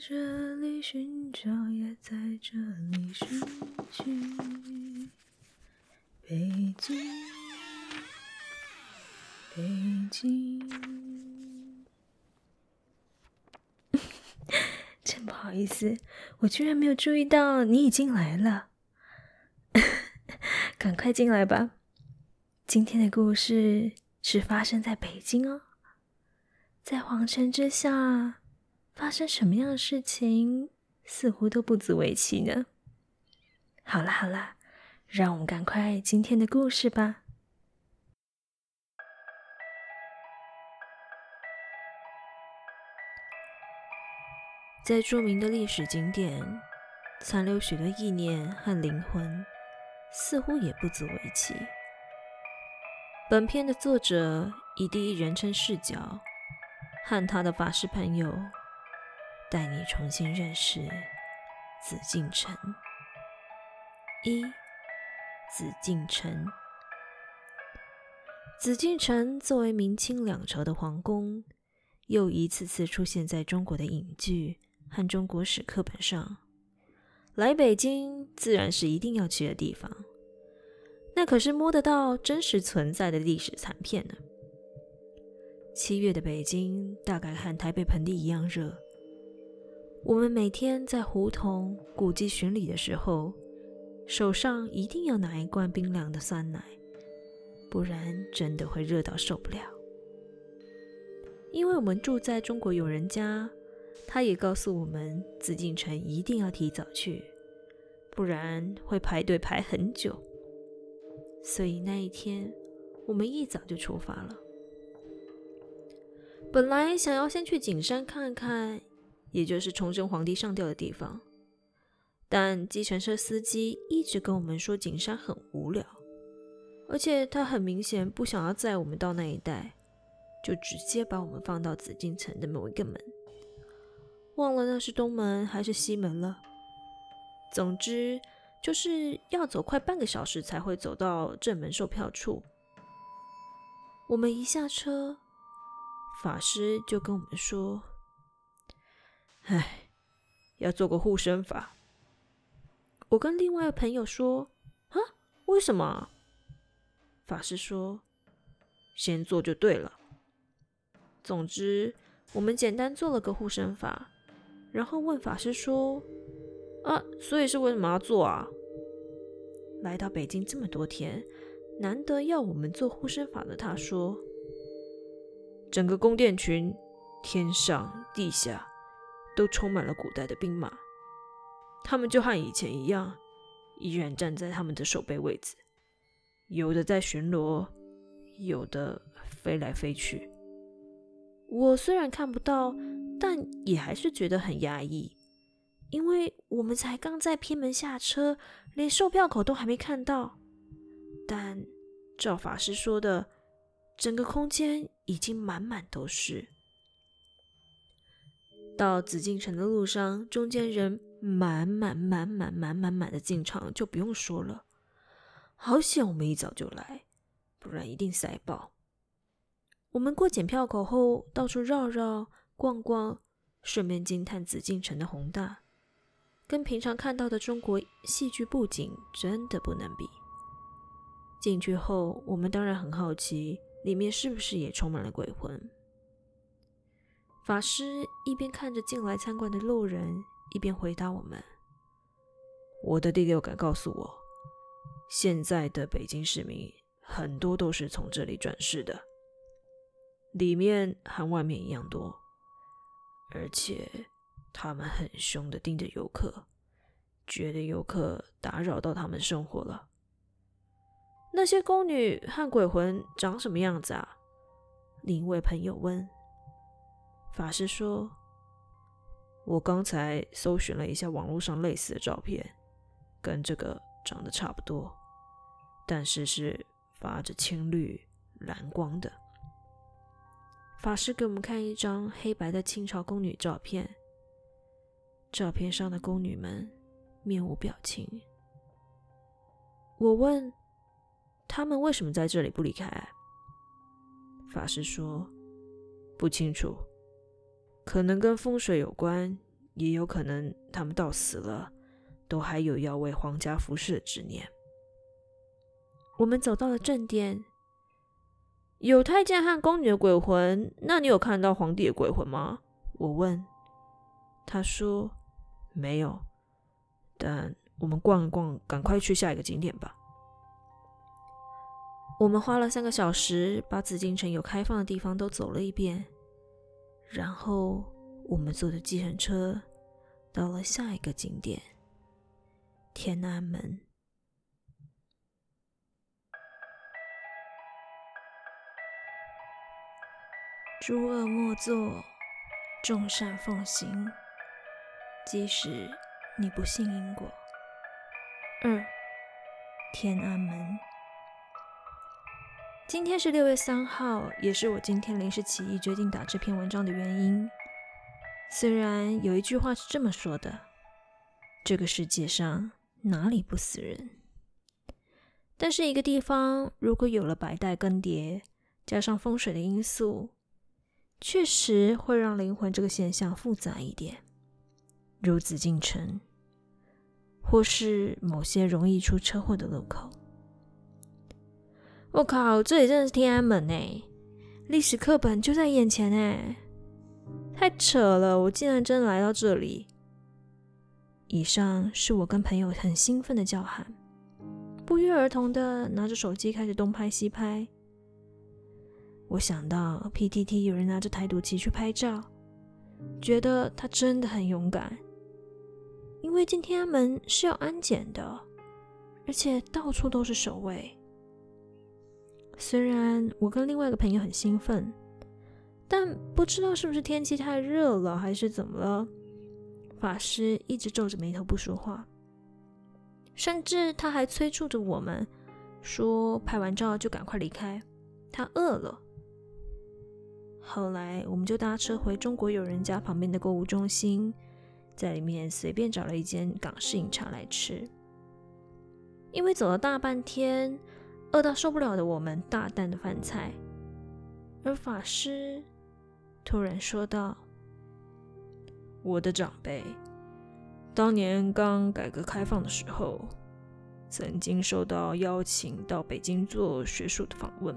这里寻找，也在这里失去。北京，北京。真不好意思，我居然没有注意到你已经来了。赶快进来吧。今天的故事是发生在北京哦，在皇城之下。发生什么样的事情，似乎都不足为奇呢。好啦好啦，让我们赶快今天的故事吧。在著名的历史景点，残留许多意念和灵魂，似乎也不足为奇。本片的作者以第一人称视角，和他的法师朋友。带你重新认识紫禁城。一，紫禁城。紫禁城作为明清两朝的皇宫，又一次次出现在中国的影剧和中国史课本上。来北京自然是一定要去的地方，那可是摸得到真实存在的历史残片呢。七月的北京大概和台北盆地一样热。我们每天在胡同、古迹巡礼的时候，手上一定要拿一罐冰凉的酸奶，不然真的会热到受不了。因为我们住在中国友人家，他也告诉我们，紫禁城一定要提早去，不然会排队排很久。所以那一天，我们一早就出发了。本来想要先去景山看看。也就是崇祯皇帝上吊的地方，但计程车司机一直跟我们说景山很无聊，而且他很明显不想要载我们到那一带，就直接把我们放到紫禁城的某一个门，忘了那是东门还是西门了。总之就是要走快半个小时才会走到正门售票处。我们一下车，法师就跟我们说。唉，要做个护身法。我跟另外一个朋友说：“啊，为什么？”法师说：“先做就对了。”总之，我们简单做了个护身法，然后问法师说：“啊，所以是为什么要做啊？”来到北京这么多天，难得要我们做护身法的，他说：“整个宫殿群，天上地下。”都充满了古代的兵马，他们就和以前一样，依然站在他们的守备位置，有的在巡逻，有的飞来飞去。我虽然看不到，但也还是觉得很压抑，因为我们才刚在偏门下车，连售票口都还没看到。但照法师说的，整个空间已经满满都是。到紫禁城的路上，中间人满满满满满满满的进场，就不用说了。好险我们一早就来，不然一定塞爆。我们过检票口后，到处绕绕逛逛，顺便惊叹紫禁城的宏大，跟平常看到的中国戏剧布景真的不能比。进去后，我们当然很好奇，里面是不是也充满了鬼魂。法师一边看着进来参观的路人，一边回答我们：“我的第六感告诉我，现在的北京市民很多都是从这里转世的，里面和外面一样多，而且他们很凶的盯着游客，觉得游客打扰到他们生活了。那些宫女和鬼魂长什么样子啊？”另一位朋友问。法师说：“我刚才搜寻了一下网络上类似的照片，跟这个长得差不多，但是是发着青绿蓝光的。”法师给我们看一张黑白的清朝宫女照片，照片上的宫女们面无表情。我问：“他们为什么在这里不离开？”法师说：“不清楚。”可能跟风水有关，也有可能他们到死了，都还有要为皇家服侍的执念。我们走到了正殿，有太监和宫女的鬼魂，那你有看到皇帝的鬼魂吗？我问。他说没有，但我们逛一逛，赶快去下一个景点吧。我们花了三个小时，把紫禁城有开放的地方都走了一遍，然后我们坐着计程车到了下一个景点——天安门。诸恶莫作，众善奉行。即使你不信因果。二，天安门。今天是六月三号，也是我今天临时起意决定打这篇文章的原因。虽然有一句话是这么说的：“这个世界上哪里不死人？”但是一个地方如果有了百代更迭，加上风水的因素，确实会让灵魂这个现象复杂一点，如紫禁城，或是某些容易出车祸的路口。我靠，这里真的是天安门哎！历史课本就在眼前哎，太扯了！我竟然真的来到这里。以上是我跟朋友很兴奋的叫喊，不约而同的拿着手机开始东拍西拍。我想到 PTT 有人拿着台独旗去拍照，觉得他真的很勇敢，因为进天安门是要安检的，而且到处都是守卫。虽然我跟另外一个朋友很兴奋，但不知道是不是天气太热了，还是怎么了，法师一直皱着眉头不说话，甚至他还催促着我们说拍完照就赶快离开，他饿了。后来我们就搭车回中国友人家旁边的购物中心，在里面随便找了一间港式饮茶来吃，因为走了大半天。饿到受不了的我们，大啖的饭菜。而法师突然说道：“我的长辈，当年刚改革开放的时候，曾经受到邀请到北京做学术的访问。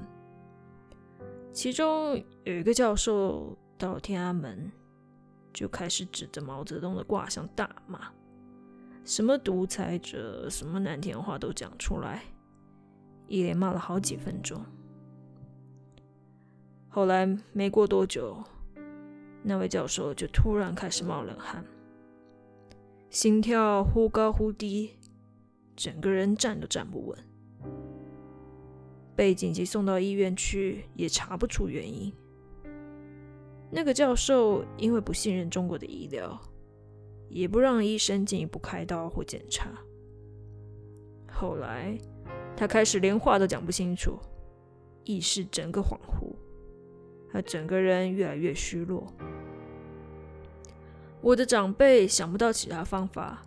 其中有一个教授到天安门，就开始指着毛泽东的卦象大骂，什么独裁者，什么难听话都讲出来。”一连骂了好几分钟，后来没过多久，那位教授就突然开始冒冷汗，心跳忽高忽低，整个人站都站不稳，被紧急送到医院去，也查不出原因。那个教授因为不信任中国的医疗，也不让医生进一步开刀或检查。后来。他开始连话都讲不清楚，意识整个恍惚，他整个人越来越虚弱。我的长辈想不到其他方法，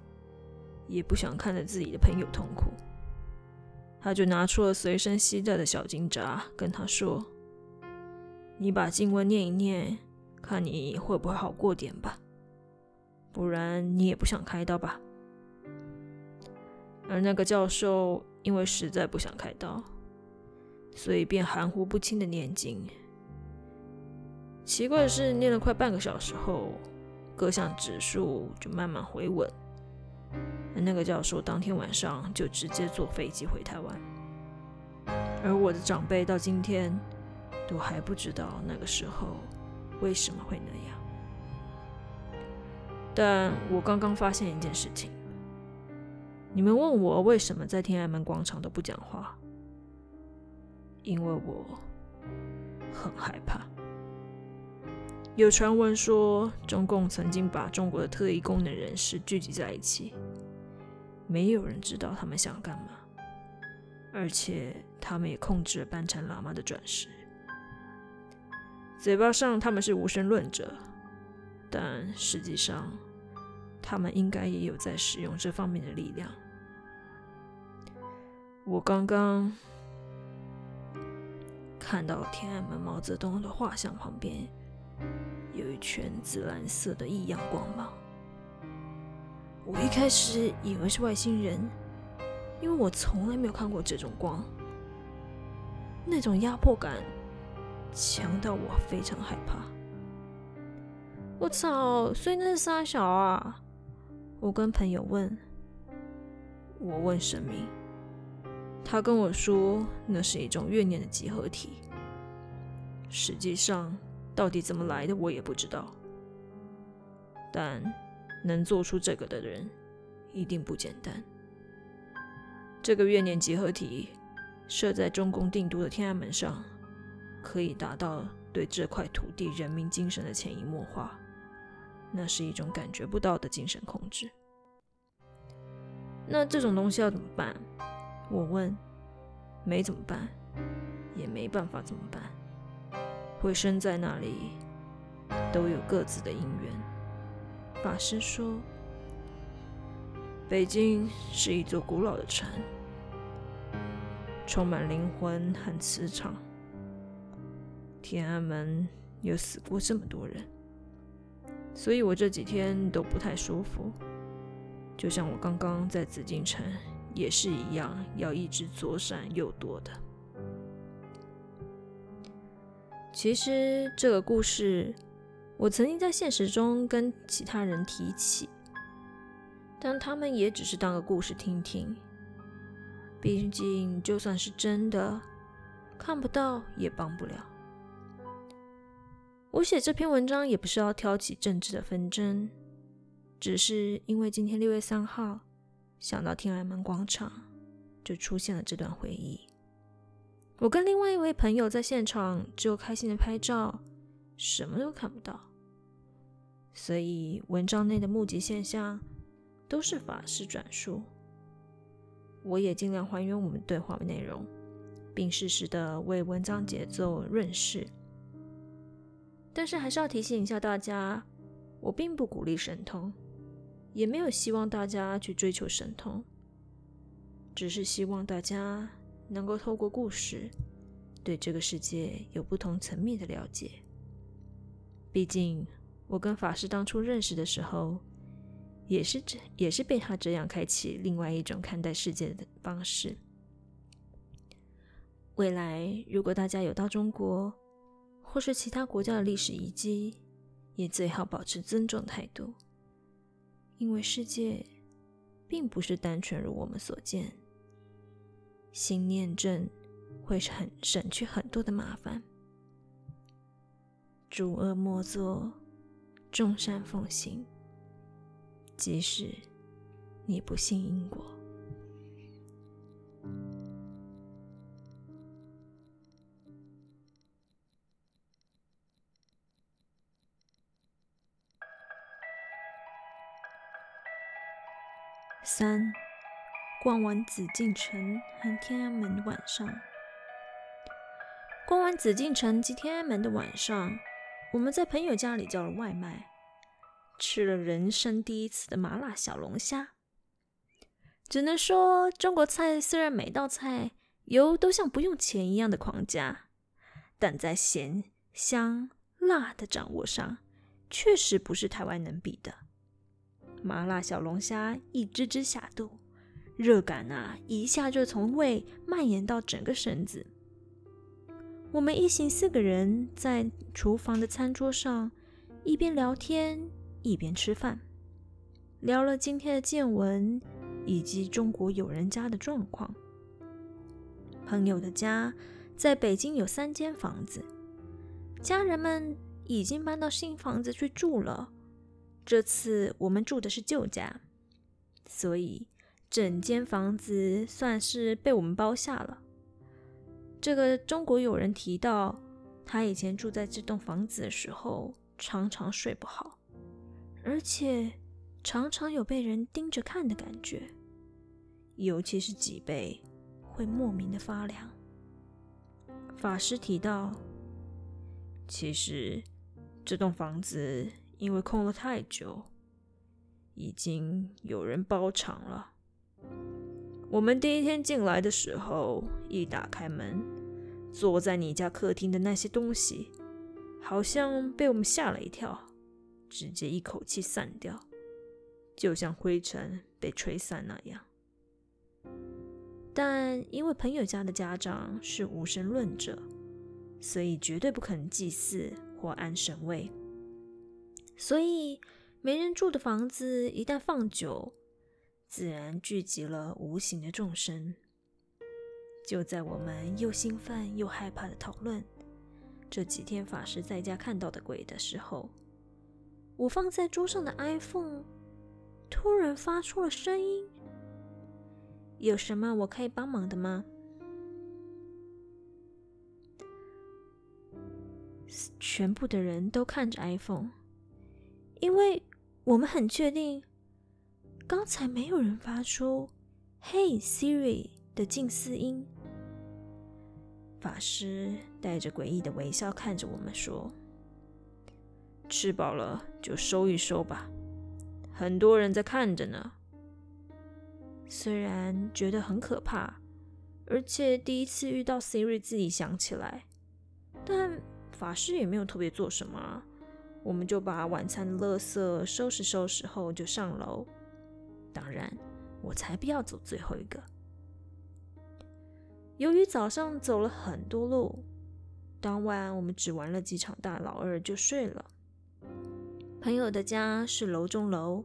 也不想看着自己的朋友痛苦，他就拿出了随身携带的小金札，跟他说：“你把经文念一念，看你会不会好过点吧，不然你也不想开刀吧。”而那个教授。因为实在不想开刀，所以便含糊不清的念经。奇怪的是，念了快半个小时后，各项指数就慢慢回稳。那个教授当天晚上就直接坐飞机回台湾，而我的长辈到今天都还不知道那个时候为什么会那样。但我刚刚发现一件事情。你们问我为什么在天安门广场都不讲话？因为我很害怕。有传闻说，中共曾经把中国的特异功能人士聚集在一起，没有人知道他们想干嘛，而且他们也控制了班禅喇嘛的转世。嘴巴上他们是无神论者，但实际上他们应该也有在使用这方面的力量。我刚刚看到天安门毛泽东的画像旁边有一圈紫蓝色的异样光芒，我一开始以为是外星人，因为我从来没有看过这种光，那种压迫感强到我非常害怕。我操！所以那是啥小啊？我跟朋友问，我问神明，他跟我说那是一种怨念的集合体。实际上，到底怎么来的我也不知道。但能做出这个的人一定不简单。这个怨念集合体设在中共定都的天安门上，可以达到对这块土地人民精神的潜移默化。那是一种感觉不到的精神控制。那这种东西要怎么办？我问。没怎么办，也没办法怎么办。会生在那里，都有各自的因缘。法师说：“北京是一座古老的城，充满灵魂和磁场。天安门有死过这么多人，所以我这几天都不太舒服。就像我刚刚在紫禁城也是一样，要一直左闪右躲的。其实这个故事。”我曾经在现实中跟其他人提起，但他们也只是当个故事听听。毕竟，就算是真的，看不到也帮不了。我写这篇文章也不是要挑起政治的纷争，只是因为今天六月三号，想到天安门广场，就出现了这段回忆。我跟另外一位朋友在现场，只有开心的拍照。什么都看不到，所以文章内的目击现象都是法师转述。我也尽量还原我们对话的内容，并适时的为文章节奏润饰。但是还是要提醒一下大家，我并不鼓励神通，也没有希望大家去追求神通，只是希望大家能够透过故事，对这个世界有不同层面的了解。毕竟，我跟法师当初认识的时候，也是这也是被他这样开启另外一种看待世界的方式。未来，如果大家有到中国或是其他国家的历史遗迹，也最好保持尊重态度，因为世界并不是单纯如我们所见。心念正会很省去很多的麻烦。诸恶莫作，众善奉行。即使你不信因果。三，逛完紫禁城和天安门的晚上。逛完紫禁城及天安门的晚上。我们在朋友家里叫了外卖，吃了人生第一次的麻辣小龙虾。只能说，中国菜虽然每道菜油都像不用钱一样的狂加，但在咸、香、辣的掌握上，确实不是台湾能比的。麻辣小龙虾一只只下肚，热感啊，一下就从胃蔓延到整个身子。我们一行四个人在厨房的餐桌上，一边聊天一边吃饭，聊了今天的见闻以及中国友人家的状况。朋友的家在北京有三间房子，家人们已经搬到新房子去住了。这次我们住的是旧家，所以整间房子算是被我们包下了。这个中国友人提到，他以前住在这栋房子的时候，常常睡不好，而且常常有被人盯着看的感觉，尤其是脊背会莫名的发凉。法师提到，其实这栋房子因为空了太久，已经有人包场了。我们第一天进来的时候，一打开门，坐在你家客厅的那些东西，好像被我们吓了一跳，直接一口气散掉，就像灰尘被吹散那样。但因为朋友家的家长是无神论者，所以绝对不肯祭祀或安神位。所以没人住的房子一旦放久，自然聚集了无形的众生。就在我们又兴奋又害怕的讨论这几天法师在家看到的鬼的时候，我放在桌上的 iPhone 突然发出了声音。有什么我可以帮忙的吗？全部的人都看着 iPhone，因为我们很确定，刚才没有人发出 “Hey Siri” 的近似音。法师带着诡异的微笑看着我们说：“吃饱了就收一收吧，很多人在看着呢。”虽然觉得很可怕，而且第一次遇到 Siri 自己想起来，但法师也没有特别做什么，我们就把晚餐的垃圾收拾收拾后就上楼。当然，我才不要走最后一个。由于早上走了很多路，当晚我们只玩了几场大老二就睡了。朋友的家是楼中楼，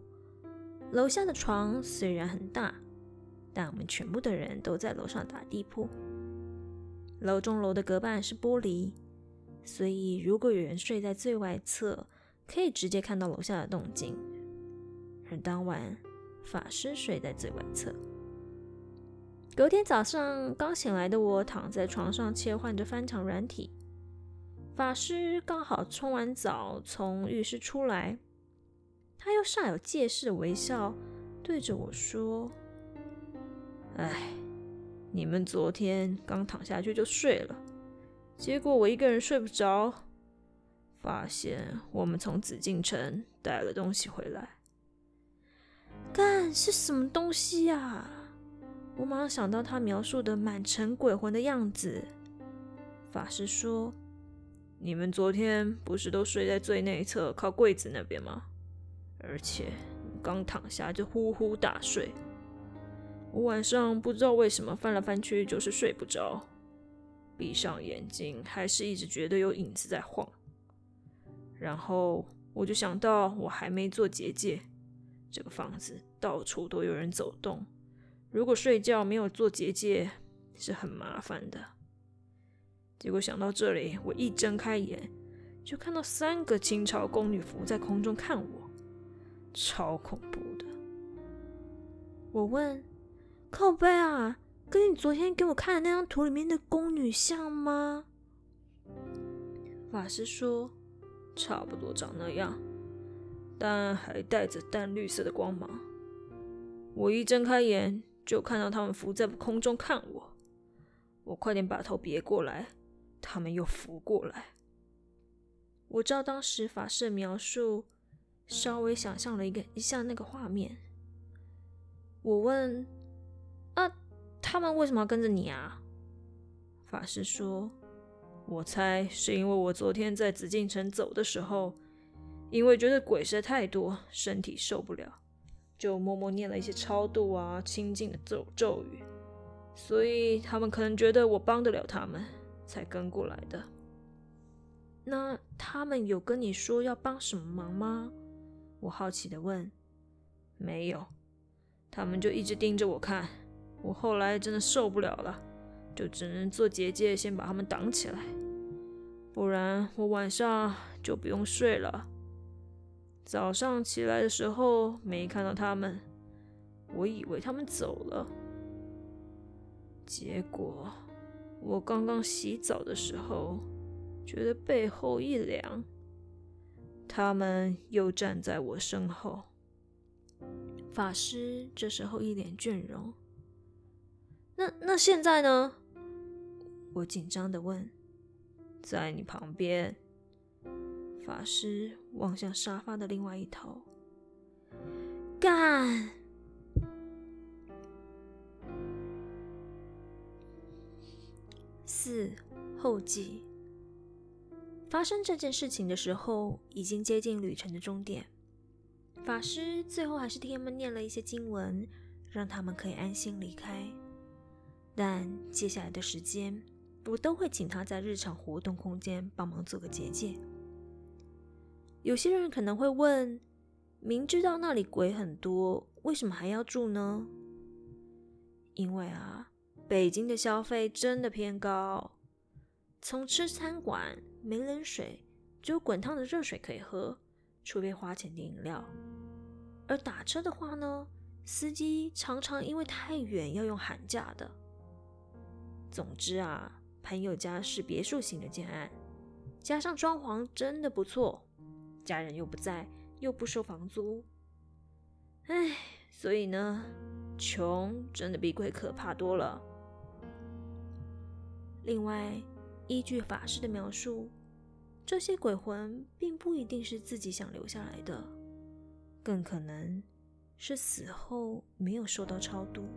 楼下的床虽然很大。但我们全部的人都在楼上打地铺。楼中楼的隔板是玻璃，所以如果有人睡在最外侧，可以直接看到楼下的动静。而当晚，法师睡在最外侧。隔天早上刚醒来的我躺在床上切换着翻墙软体，法师刚好冲完澡从浴室出来，他又煞有介事的微笑对着我说。哎，你们昨天刚躺下去就睡了，结果我一个人睡不着，发现我们从紫禁城带了东西回来。干，是什么东西呀？我马上想到他描述的满城鬼魂的样子。法师说：“你们昨天不是都睡在最内侧靠柜子那边吗？而且刚躺下就呼呼大睡。”我晚上不知道为什么翻来翻去就是睡不着，闭上眼睛还是一直觉得有影子在晃。然后我就想到我还没做结界，这个房子到处都有人走动，如果睡觉没有做结界是很麻烦的。结果想到这里，我一睁开眼就看到三个清朝宫女服在空中看我，超恐怖的。我问。靠背啊，跟你昨天给我看的那张图里面的宫女像吗？法师说，差不多长那样，但还带着淡绿色的光芒。我一睁开眼，就看到他们浮在空中看我。我快点把头别过来，他们又浮过来。我照当时法师的描述，稍微想象了一个一下那个画面。我问。啊他们为什么要跟着你啊？法师说：“我猜是因为我昨天在紫禁城走的时候，因为觉得鬼实在太多，身体受不了，就默默念了一些超度啊、清净的咒咒语，所以他们可能觉得我帮得了他们，才跟过来的。那他们有跟你说要帮什么忙吗？”我好奇的问。“没有，他们就一直盯着我看。”我后来真的受不了了，就只能做结界，先把他们挡起来，不然我晚上就不用睡了。早上起来的时候没看到他们，我以为他们走了。结果我刚刚洗澡的时候，觉得背后一凉，他们又站在我身后。法师这时候一脸倦容。那那现在呢？我紧张的问。在你旁边。法师望向沙发的另外一头。干！四后记。发生这件事情的时候，已经接近旅程的终点。法师最后还是替他们念了一些经文，让他们可以安心离开。但接下来的时间，我都会请他在日常活动空间帮忙做个结界。有些人可能会问：明知道那里鬼很多，为什么还要住呢？因为啊，北京的消费真的偏高，从吃餐馆没冷水，只有滚烫的热水可以喝，除非花钱订饮料。而打车的话呢，司机常常因为太远要用喊价的。总之啊，朋友家是别墅型的建案，加上装潢真的不错，家人又不在，又不收房租，唉，所以呢，穷真的比鬼可怕多了。另外，依据法师的描述，这些鬼魂并不一定是自己想留下来的，更可能是死后没有受到超度。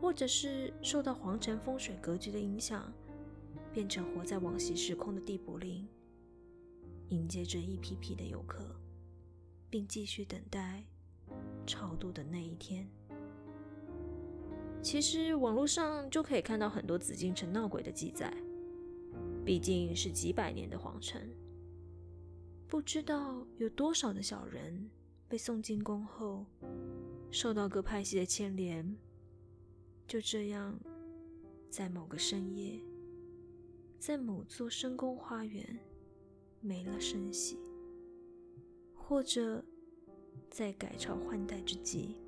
或者是受到皇城风水格局的影响，变成活在往昔时空的地缚灵，迎接着一批批的游客，并继续等待超度的那一天。其实网络上就可以看到很多紫禁城闹鬼的记载，毕竟是几百年的皇城，不知道有多少的小人被送进宫后，受到各派系的牵连。就这样，在某个深夜，在某座深宫花园没了声息，或者在改朝换代之际，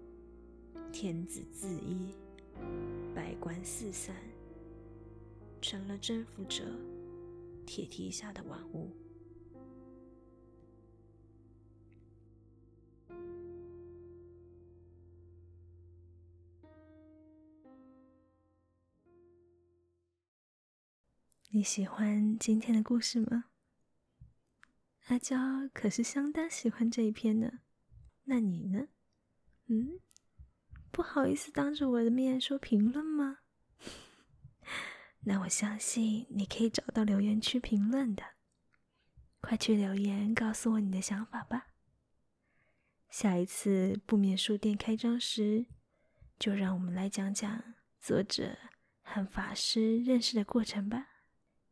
天子自缢，百官四散，成了征服者铁蹄下的玩物。你喜欢今天的故事吗？阿娇可是相当喜欢这一篇呢。那你呢？嗯，不好意思当着我的面说评论吗？那我相信你可以找到留言区评论的，快去留言告诉我你的想法吧。下一次不眠书店开张时，就让我们来讲讲作者和法师认识的过程吧。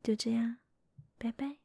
就这样，拜拜。